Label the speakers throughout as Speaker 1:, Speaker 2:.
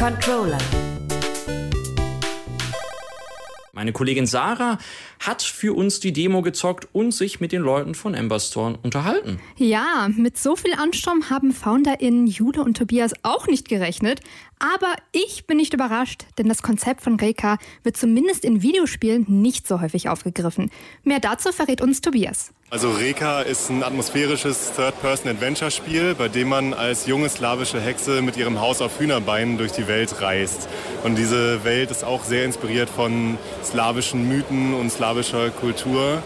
Speaker 1: Controller.
Speaker 2: Meine Kollegin Sarah hat für uns die Demo gezockt und sich mit den Leuten von Emberstorm unterhalten.
Speaker 3: Ja, mit so viel Ansturm haben FounderInnen Jule und Tobias auch nicht gerechnet. Aber ich bin nicht überrascht, denn das Konzept von Reka wird zumindest in Videospielen nicht so häufig aufgegriffen. Mehr dazu verrät uns Tobias.
Speaker 4: Also Reka ist ein atmosphärisches Third-Person-Adventure-Spiel, bei dem man als junge slawische Hexe mit ihrem Haus auf Hühnerbeinen durch die Welt reist. Und diese Welt ist auch sehr inspiriert von slawischen Mythen und slawischer Kultur.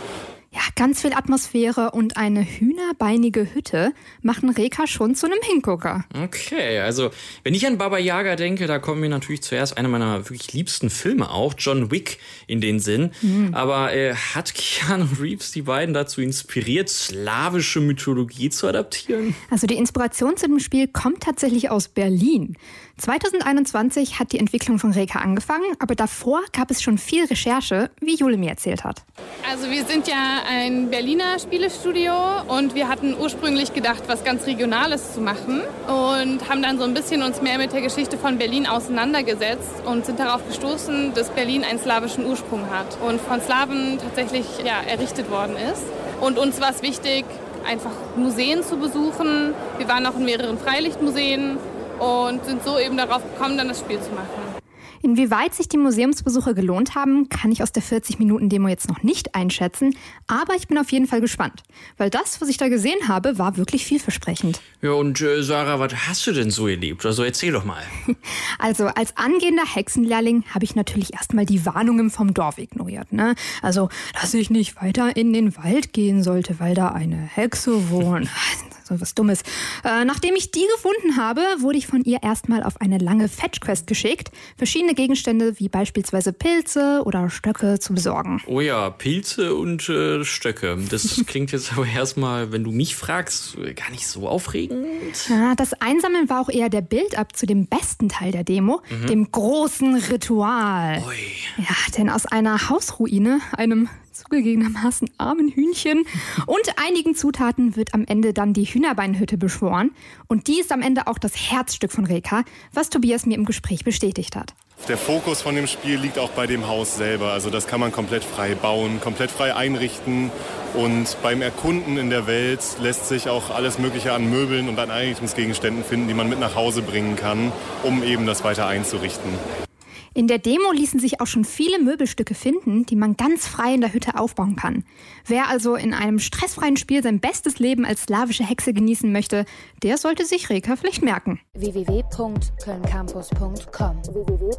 Speaker 3: Ganz viel Atmosphäre und eine hühnerbeinige Hütte machen Reka schon zu einem Hingucker.
Speaker 2: Okay, also wenn ich an Baba Yaga denke, da kommen mir natürlich zuerst einer meiner wirklich liebsten Filme auch, John Wick, in den Sinn. Mhm. Aber äh, hat Keanu Reeves die beiden dazu inspiriert, slawische Mythologie zu adaptieren?
Speaker 3: Also die Inspiration zu dem Spiel kommt tatsächlich aus Berlin. 2021 hat die Entwicklung von Reka angefangen, aber davor gab es schon viel Recherche, wie Jule mir erzählt hat.
Speaker 5: Also wir sind ja ein Berliner Spielestudio und wir hatten ursprünglich gedacht, was ganz Regionales zu machen und haben dann so ein bisschen uns mehr mit der Geschichte von Berlin auseinandergesetzt und sind darauf gestoßen, dass Berlin einen slawischen Ursprung hat und von Slawen tatsächlich ja, errichtet worden ist. Und uns war es wichtig, einfach Museen zu besuchen. Wir waren auch in mehreren Freilichtmuseen und sind so eben darauf gekommen, dann das Spiel zu machen.
Speaker 3: Inwieweit sich die Museumsbesuche gelohnt haben, kann ich aus der 40-Minuten-Demo jetzt noch nicht einschätzen, aber ich bin auf jeden Fall gespannt, weil das, was ich da gesehen habe, war wirklich vielversprechend.
Speaker 2: Ja, und äh, Sarah, was hast du denn so erlebt? Also erzähl doch mal.
Speaker 3: Also, als angehender Hexenlehrling habe ich natürlich erstmal die Warnungen vom Dorf ignoriert. Ne? Also, dass ich nicht weiter in den Wald gehen sollte, weil da eine Hexe wohnt so was Dummes. Äh, nachdem ich die gefunden habe, wurde ich von ihr erstmal auf eine lange Fetch-Quest geschickt, verschiedene Gegenstände wie beispielsweise Pilze oder Stöcke zu besorgen.
Speaker 2: Oh ja, Pilze und äh, Stöcke. Das klingt jetzt aber erstmal, wenn du mich fragst, gar nicht so aufregend.
Speaker 3: Ja, das Einsammeln war auch eher der Build-up zu dem besten Teil der Demo, mhm. dem großen Ritual. Ui. Ja, denn aus einer Hausruine, einem zugegebenermaßen armen Hühnchen und einigen Zutaten wird am Ende dann die Hühnerbeinhütte beschworen. Und die ist am Ende auch das Herzstück von Reka, was Tobias mir im Gespräch bestätigt hat.
Speaker 4: Der Fokus von dem Spiel liegt auch bei dem Haus selber. Also das kann man komplett frei bauen, komplett frei einrichten. Und beim Erkunden in der Welt lässt sich auch alles Mögliche an Möbeln und an Einrichtungsgegenständen finden, die man mit nach Hause bringen kann, um eben das weiter einzurichten.
Speaker 3: In der Demo ließen sich auch schon viele Möbelstücke finden, die man ganz frei in der Hütte aufbauen kann. Wer also in einem stressfreien Spiel sein bestes Leben als slawische Hexe genießen möchte, der sollte sich Reka vielleicht merken.
Speaker 1: www.kölncampus.com www